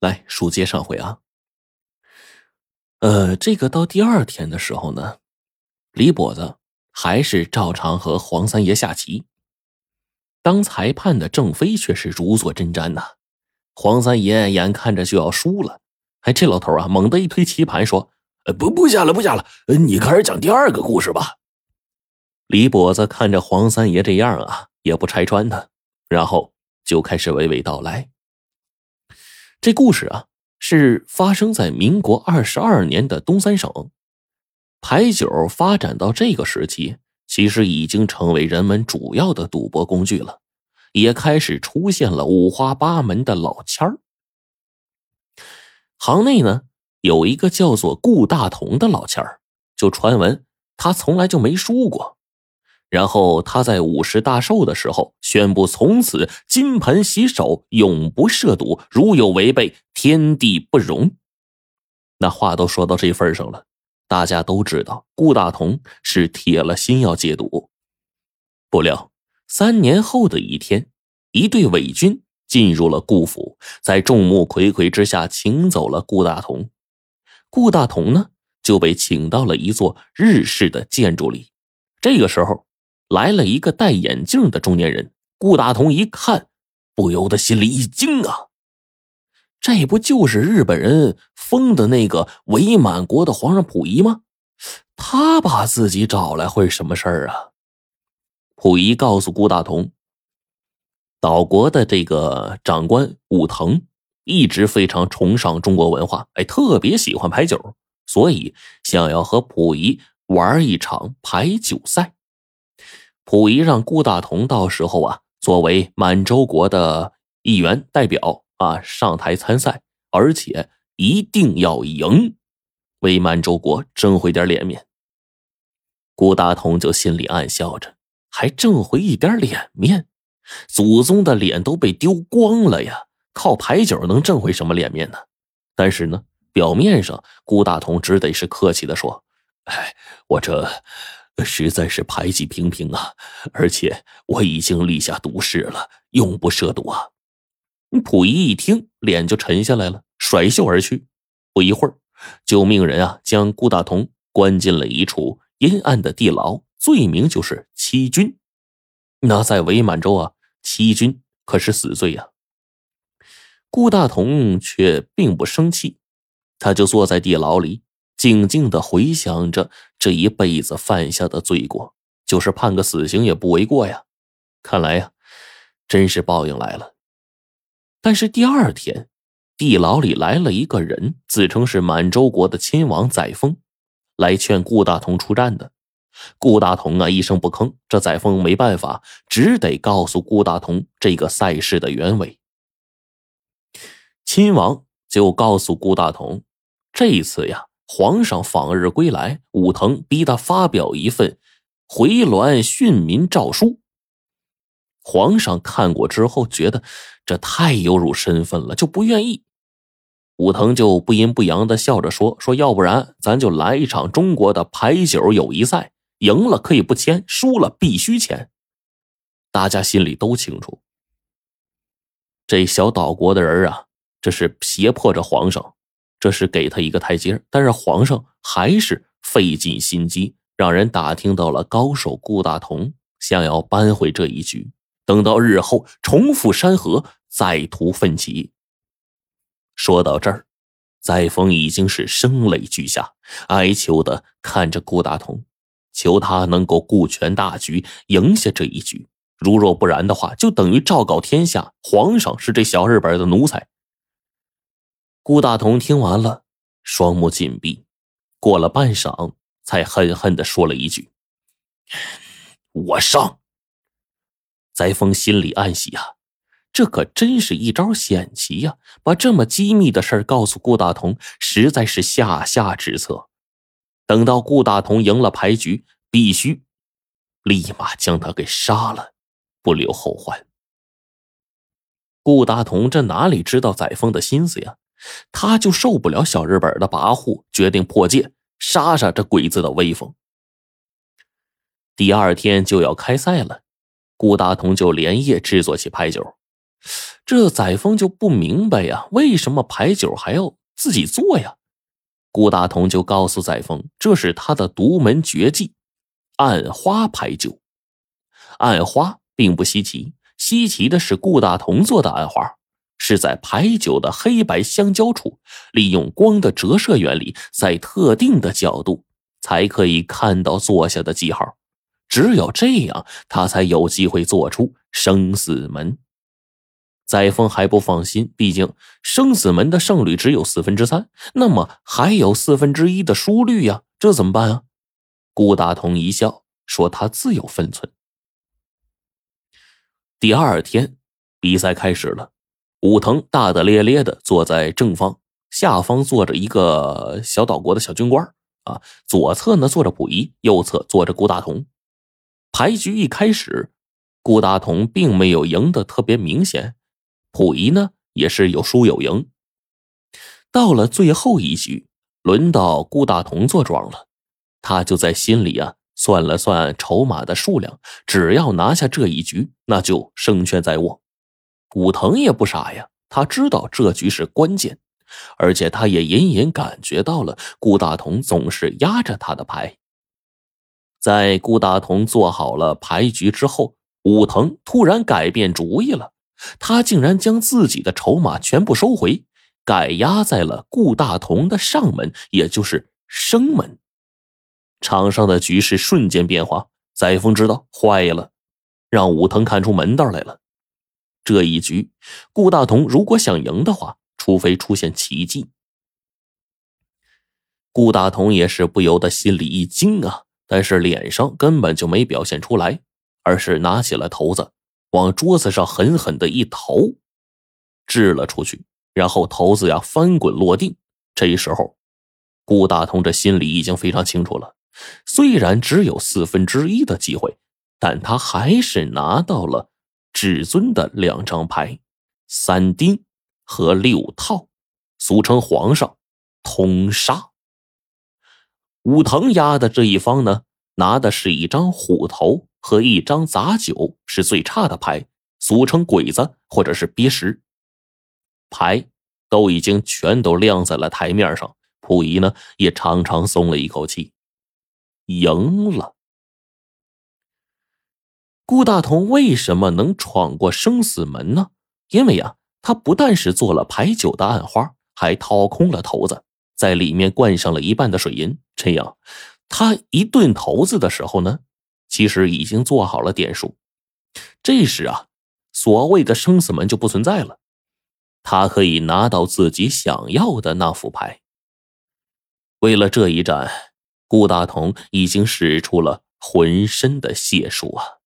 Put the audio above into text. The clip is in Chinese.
来书接上回啊。呃，这个到第二天的时候呢，李跛子还是照常和黄三爷下棋。当裁判的郑飞却是如坐针毡呐。黄三爷眼看着就要输了，哎，这老头啊，猛地一推棋盘说：“不，不下了，不下了，你开始讲第二个故事吧。”李跛子看着黄三爷这样啊，也不拆穿他，然后就开始娓娓道来。这故事啊。是发生在民国二十二年的东三省，牌九发展到这个时期，其实已经成为人们主要的赌博工具了，也开始出现了五花八门的老千儿。行内呢有一个叫做顾大同的老千儿，就传闻他从来就没输过。然后他在五十大寿的时候宣布，从此金盆洗手，永不涉赌，如有违背，天地不容。那话都说到这份上了，大家都知道顾大同是铁了心要戒赌。不料三年后的一天，一队伪军进入了顾府，在众目睽睽之下请走了顾大同。顾大同呢就被请到了一座日式的建筑里。这个时候。来了一个戴眼镜的中年人，顾大同一看，不由得心里一惊啊！这不就是日本人封的那个伪满国的皇上溥仪吗？他把自己找来会什么事儿啊？溥仪告诉顾大同，岛国的这个长官武藤一直非常崇尚中国文化，哎，特别喜欢牌九，所以想要和溥仪玩一场牌九赛。溥仪让顾大同到时候啊，作为满洲国的议员代表啊上台参赛，而且一定要赢，为满洲国争回点脸面。顾大同就心里暗笑着，还挣回一点脸面？祖宗的脸都被丢光了呀，靠牌九能挣回什么脸面呢？但是呢，表面上顾大同只得是客气的说：“哎，我这……”实在是牌技平平啊，而且我已经立下毒誓了，永不涉赌啊！溥仪一听，脸就沉下来了，甩袖而去。不一会儿，就命人啊将顾大同关进了一处阴暗的地牢，罪名就是欺君。那在伪满洲啊，欺君可是死罪呀。顾大同却并不生气，他就坐在地牢里。静静的回想着这一辈子犯下的罪过，就是判个死刑也不为过呀。看来呀，真是报应来了。但是第二天，地牢里来了一个人，自称是满洲国的亲王载沣，来劝顾大同出战的。顾大同啊，一声不吭。这载沣没办法，只得告诉顾大同这个赛事的原委。亲王就告诉顾大同，这一次呀。皇上访日归来，武藤逼他发表一份回銮训民诏书。皇上看过之后，觉得这太有辱身份了，就不愿意。武藤就不阴不阳的笑着说：“说要不然咱就来一场中国的牌九友谊赛，赢了可以不签，输了必须签。”大家心里都清楚，这小岛国的人啊，这是胁迫着皇上。这是给他一个台阶，但是皇上还是费尽心机，让人打听到了高手顾大同，想要扳回这一局，等到日后重复山河，再图奋起。说到这儿，载沣已经是声泪俱下，哀求的看着顾大同，求他能够顾全大局，赢下这一局。如若不然的话，就等于昭告天下，皇上是这小日本的奴才。顾大同听完了，双目紧闭，过了半晌，才恨恨的说了一句：“我上。”载沣心里暗喜啊，这可真是一招险棋呀！把这么机密的事告诉顾大同，实在是下下之策。等到顾大同赢了牌局，必须立马将他给杀了，不留后患。顾大同这哪里知道载沣的心思呀？他就受不了小日本的跋扈，决定破戒，杀杀这鬼子的威风。第二天就要开赛了，顾大同就连夜制作起牌九。这载沣就不明白呀，为什么牌九还要自己做呀？顾大同就告诉载沣，这是他的独门绝技——暗花牌九。暗花并不稀奇，稀奇的是顾大同做的暗花，是在牌九的黑白相交处，利用光的折射原理，在特定的角度才可以看到坐下的记号。只有这样，他才有机会做出生死门。载沣还不放心，毕竟生死门的胜率只有四分之三，那么还有四分之一的输率呀，这怎么办啊？顾大同一笑说：“他自有分寸。”第二天，比赛开始了。武藤大大咧咧的坐在正方，下方坐着一个小岛国的小军官啊，左侧呢坐着溥仪，右侧坐着顾大同。牌局一开始，顾大同并没有赢得特别明显，溥仪呢也是有输有赢。到了最后一局，轮到顾大同坐庄了，他就在心里啊算了算筹码的数量，只要拿下这一局，那就胜券在握。武藤也不傻呀，他知道这局是关键，而且他也隐隐感觉到了顾大同总是压着他的牌。在顾大同做好了牌局之后，武藤突然改变主意了。他竟然将自己的筹码全部收回，改压在了顾大同的上门，也就是生门。场上的局势瞬间变化。载沣知道坏了，让武藤看出门道来了。这一局，顾大同如果想赢的话，除非出现奇迹。顾大同也是不由得心里一惊啊。但是脸上根本就没表现出来，而是拿起了骰子，往桌子上狠狠的一投，掷了出去。然后骰子呀翻滚落定。这时候，顾大同这心里已经非常清楚了，虽然只有四分之一的机会，但他还是拿到了至尊的两张牌，三丁和六套，俗称皇上通杀。武藤压的这一方呢，拿的是一张虎头和一张杂九，是最差的牌，俗称鬼子或者是鳖石。牌都已经全都亮在了台面上，溥仪呢也长长松了一口气，赢了。顾大同为什么能闯过生死门呢？因为呀，他不但是做了牌九的暗花，还掏空了骰子。在里面灌上了一半的水银，这样，他一顿骰子的时候呢，其实已经做好了点数。这时啊，所谓的生死门就不存在了，他可以拿到自己想要的那副牌。为了这一战，顾大同已经使出了浑身的解数啊。